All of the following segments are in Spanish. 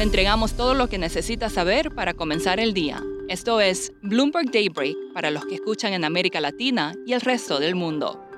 Le entregamos todo lo que necesita saber para comenzar el día. Esto es Bloomberg Daybreak para los que escuchan en América Latina y el resto del mundo.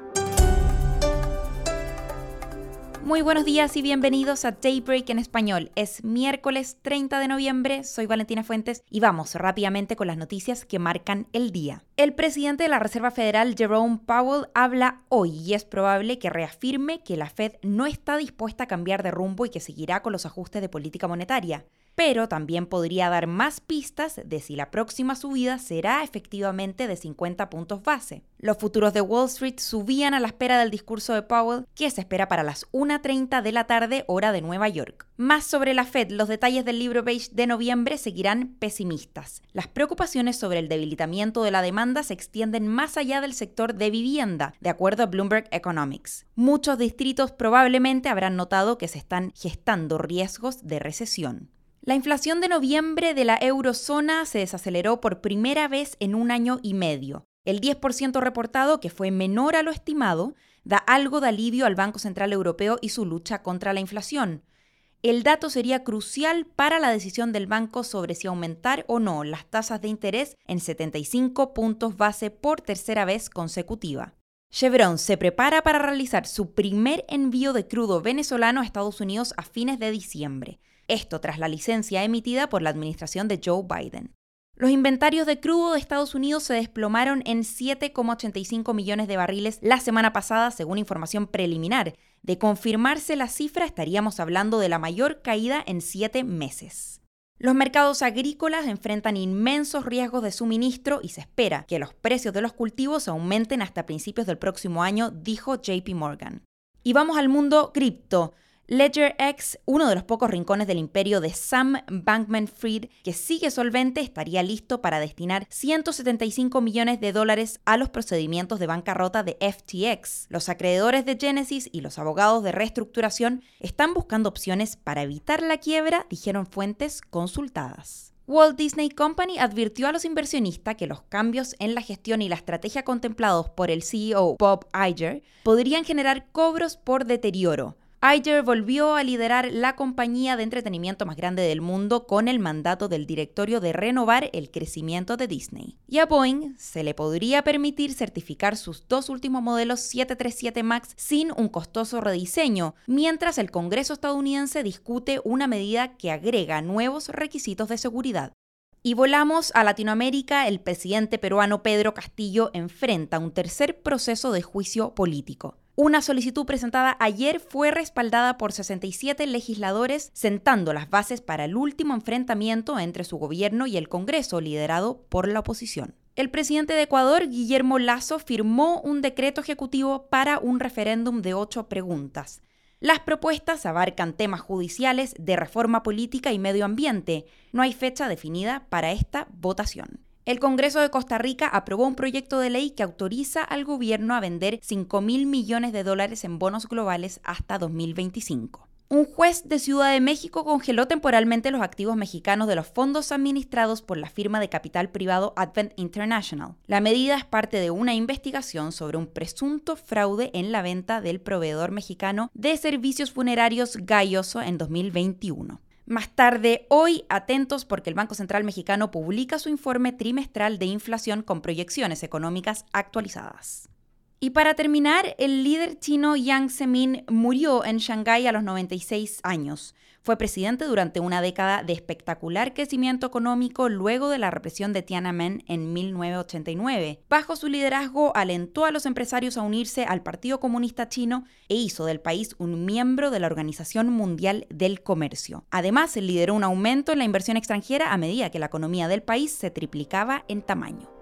Muy buenos días y bienvenidos a Daybreak en español. Es miércoles 30 de noviembre, soy Valentina Fuentes y vamos rápidamente con las noticias que marcan el día. El presidente de la Reserva Federal, Jerome Powell, habla hoy y es probable que reafirme que la Fed no está dispuesta a cambiar de rumbo y que seguirá con los ajustes de política monetaria pero también podría dar más pistas de si la próxima subida será efectivamente de 50 puntos base. Los futuros de Wall Street subían a la espera del discurso de Powell, que se espera para las 1.30 de la tarde hora de Nueva York. Más sobre la Fed, los detalles del libro beige de noviembre seguirán pesimistas. Las preocupaciones sobre el debilitamiento de la demanda se extienden más allá del sector de vivienda, de acuerdo a Bloomberg Economics. Muchos distritos probablemente habrán notado que se están gestando riesgos de recesión. La inflación de noviembre de la eurozona se desaceleró por primera vez en un año y medio. El 10% reportado, que fue menor a lo estimado, da algo de alivio al Banco Central Europeo y su lucha contra la inflación. El dato sería crucial para la decisión del banco sobre si aumentar o no las tasas de interés en 75 puntos base por tercera vez consecutiva. Chevron se prepara para realizar su primer envío de crudo venezolano a Estados Unidos a fines de diciembre. Esto tras la licencia emitida por la administración de Joe Biden. Los inventarios de crudo de Estados Unidos se desplomaron en 7,85 millones de barriles la semana pasada, según información preliminar. De confirmarse la cifra, estaríamos hablando de la mayor caída en siete meses. Los mercados agrícolas enfrentan inmensos riesgos de suministro y se espera que los precios de los cultivos aumenten hasta principios del próximo año, dijo JP Morgan. Y vamos al mundo cripto. Ledger X, uno de los pocos rincones del imperio de Sam Bankman Fried, que sigue solvente, estaría listo para destinar 175 millones de dólares a los procedimientos de bancarrota de FTX. Los acreedores de Genesis y los abogados de reestructuración están buscando opciones para evitar la quiebra, dijeron fuentes consultadas. Walt Disney Company advirtió a los inversionistas que los cambios en la gestión y la estrategia contemplados por el CEO Bob Iger podrían generar cobros por deterioro, Iger volvió a liderar la compañía de entretenimiento más grande del mundo con el mandato del directorio de renovar el crecimiento de Disney. Y a Boeing se le podría permitir certificar sus dos últimos modelos 737 MAX sin un costoso rediseño, mientras el Congreso estadounidense discute una medida que agrega nuevos requisitos de seguridad. Y volamos a Latinoamérica, el presidente peruano Pedro Castillo enfrenta un tercer proceso de juicio político. Una solicitud presentada ayer fue respaldada por 67 legisladores, sentando las bases para el último enfrentamiento entre su gobierno y el Congreso, liderado por la oposición. El presidente de Ecuador, Guillermo Lazo, firmó un decreto ejecutivo para un referéndum de ocho preguntas. Las propuestas abarcan temas judiciales, de reforma política y medio ambiente. No hay fecha definida para esta votación. El Congreso de Costa Rica aprobó un proyecto de ley que autoriza al gobierno a vender 5 mil millones de dólares en bonos globales hasta 2025. Un juez de Ciudad de México congeló temporalmente los activos mexicanos de los fondos administrados por la firma de capital privado Advent International. La medida es parte de una investigación sobre un presunto fraude en la venta del proveedor mexicano de servicios funerarios Galloso en 2021. Más tarde, hoy, atentos porque el Banco Central Mexicano publica su informe trimestral de inflación con proyecciones económicas actualizadas. Y para terminar, el líder chino Yang Zemin murió en Shanghái a los 96 años. Fue presidente durante una década de espectacular crecimiento económico luego de la represión de Tiananmen en 1989. Bajo su liderazgo alentó a los empresarios a unirse al Partido Comunista Chino e hizo del país un miembro de la Organización Mundial del Comercio. Además, lideró un aumento en la inversión extranjera a medida que la economía del país se triplicaba en tamaño.